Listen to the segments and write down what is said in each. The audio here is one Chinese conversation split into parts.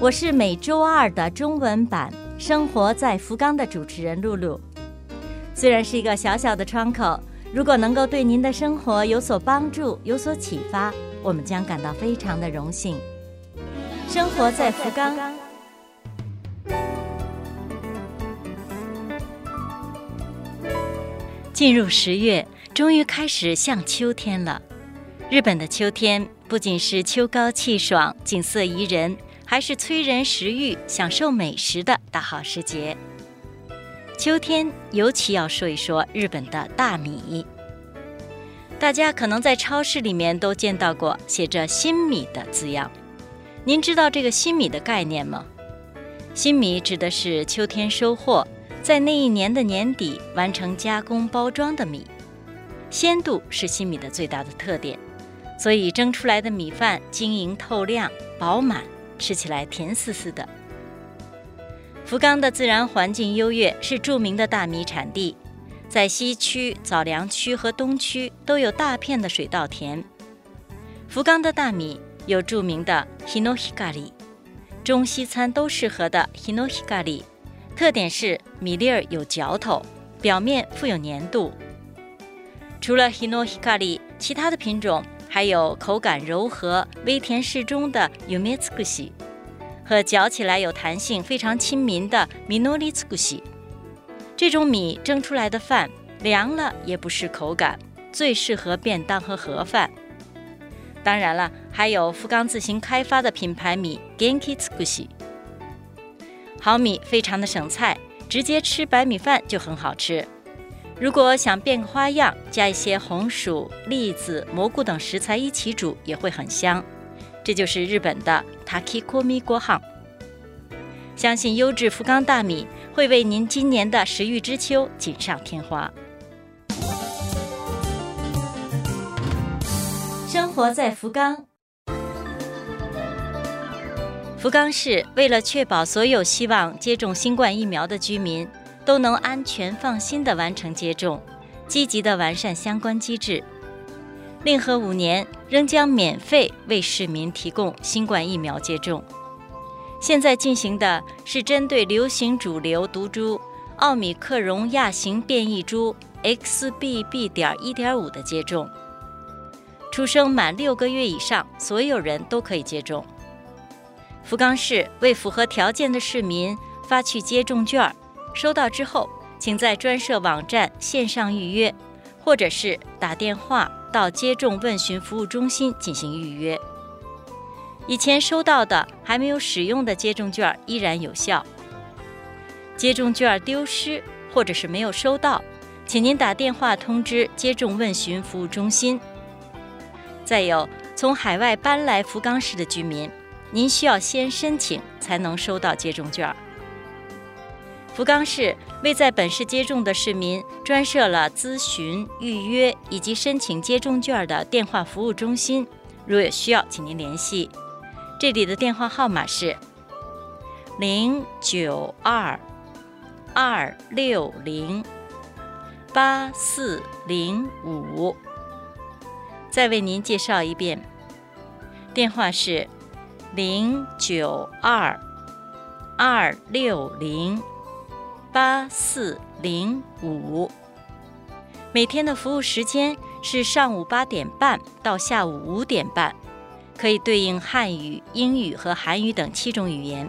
我是每周二的中文版《生活在福冈》的主持人露露。虽然是一个小小的窗口，如果能够对您的生活有所帮助、有所启发，我们将感到非常的荣幸。生活在福冈。进入十月，终于开始向秋天了。日本的秋天不仅是秋高气爽、景色宜人。还是催人食欲、享受美食的大好时节。秋天尤其要说一说日本的大米。大家可能在超市里面都见到过写着“新米”的字样。您知道这个新米的概念吗？新米指的是秋天收获，在那一年的年底完成加工包装的米。鲜度是新米的最大的特点，所以蒸出来的米饭晶莹透亮、饱满。吃起来甜丝丝的。福冈的自然环境优越，是著名的大米产地。在西区、早良区和东区都有大片的水稻田。福冈的大米有著名的 Hinohikari，中西餐都适合的 Hinohikari，特点是米粒儿有嚼头，表面富有粘度。除了 Hinohikari，其他的品种。还有口感柔和、微甜适中的 Umetsukushi，和嚼起来有弹性、非常亲民的 Minoritsukushi。这种米蒸出来的饭凉了也不失口感，最适合便当和盒饭。当然了，还有福冈自行开发的品牌米 Genkitsukushi。好米非常的省菜，直接吃白米饭就很好吃。如果想变个花样，加一些红薯、栗子、蘑菇等食材一起煮，也会很香。这就是日本的 Takikomi 锅夯。相信优质福冈大米会为您今年的食欲之秋锦上添花。生活在福冈，福冈市为了确保所有希望接种新冠疫苗的居民。都能安全放心地完成接种，积极地完善相关机制。令和五年仍将免费为市民提供新冠疫苗接种。现在进行的是针对流行主流毒株奥米克戎亚型变异株 XBB. 点一点五的接种。出生满六个月以上所有人都可以接种。福冈市为符合条件的市民发去接种券。收到之后，请在专设网站线上预约，或者是打电话到接种问询服务中心进行预约。以前收到的还没有使用的接种券依然有效。接种券丢失或者是没有收到，请您打电话通知接种问询服务中心。再有，从海外搬来福冈市的居民，您需要先申请才能收到接种券。福冈市为在本市接种的市民专设了咨询、预约以及申请接种券的电话服务中心，如有需要，请您联系。这里的电话号码是零九二二六零八四零五。再为您介绍一遍，电话是零九二二六零。八四零五，每天的服务时间是上午八点半到下午五点半，可以对应汉语、英语和韩语等七种语言。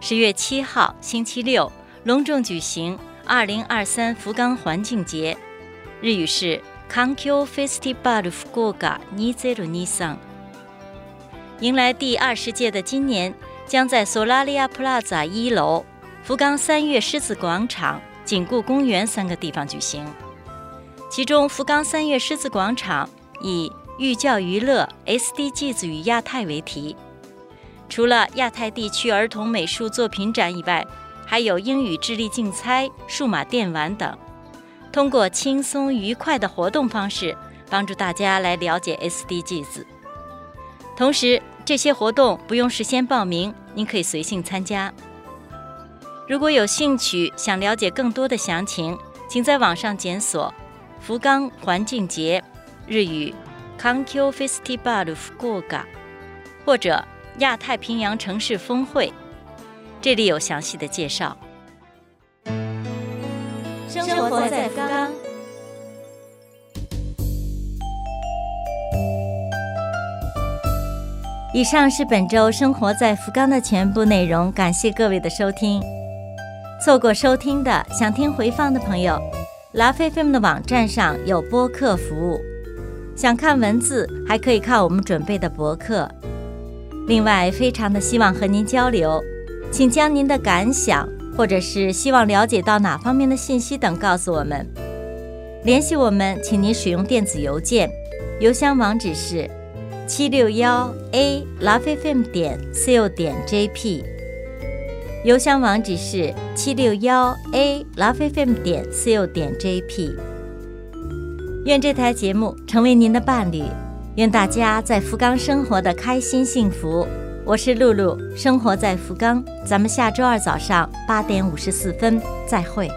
十月七号星期六，隆重举行二零二三福冈环境节，日语是 Kankyo Festival Fukuoka 2023。迎来第二十届的今年，将在索拉利亚 Plaza 一楼、福冈三月狮子广场、景固公园三个地方举行。其中，福冈三月狮子广场以寓教于乐 SDGs 与亚太为题。除了亚太地区儿童美术作品展以外，还有英语智力竞猜、数码电玩等。通过轻松愉快的活动方式，帮助大家来了解 SDGs。同时，这些活动不用事先报名，您可以随性参加。如果有兴趣想了解更多的详情，请在网上检索“福冈环境节”日语 “Kankyo Festival Fukuoka”，或者。亚太平洋城市峰会，这里有详细的介绍。生活在福冈。以上是本周生活在福冈的全部内容，感谢各位的收听。错过收听的，想听回放的朋友，拉菲菲们的网站上有播客服务。想看文字，还可以看我们准备的博客。另外，非常的希望和您交流，请将您的感想，或者是希望了解到哪方面的信息等告诉我们。联系我们，请您使用电子邮件，邮箱网址是七六幺 a lovefm 点 co 点 jp。邮箱网址是七六幺 a lovefm 点 co 点 jp。愿这台节目成为您的伴侣。愿大家在福冈生活的开心幸福。我是露露，生活在福冈。咱们下周二早上八点五十四分再会。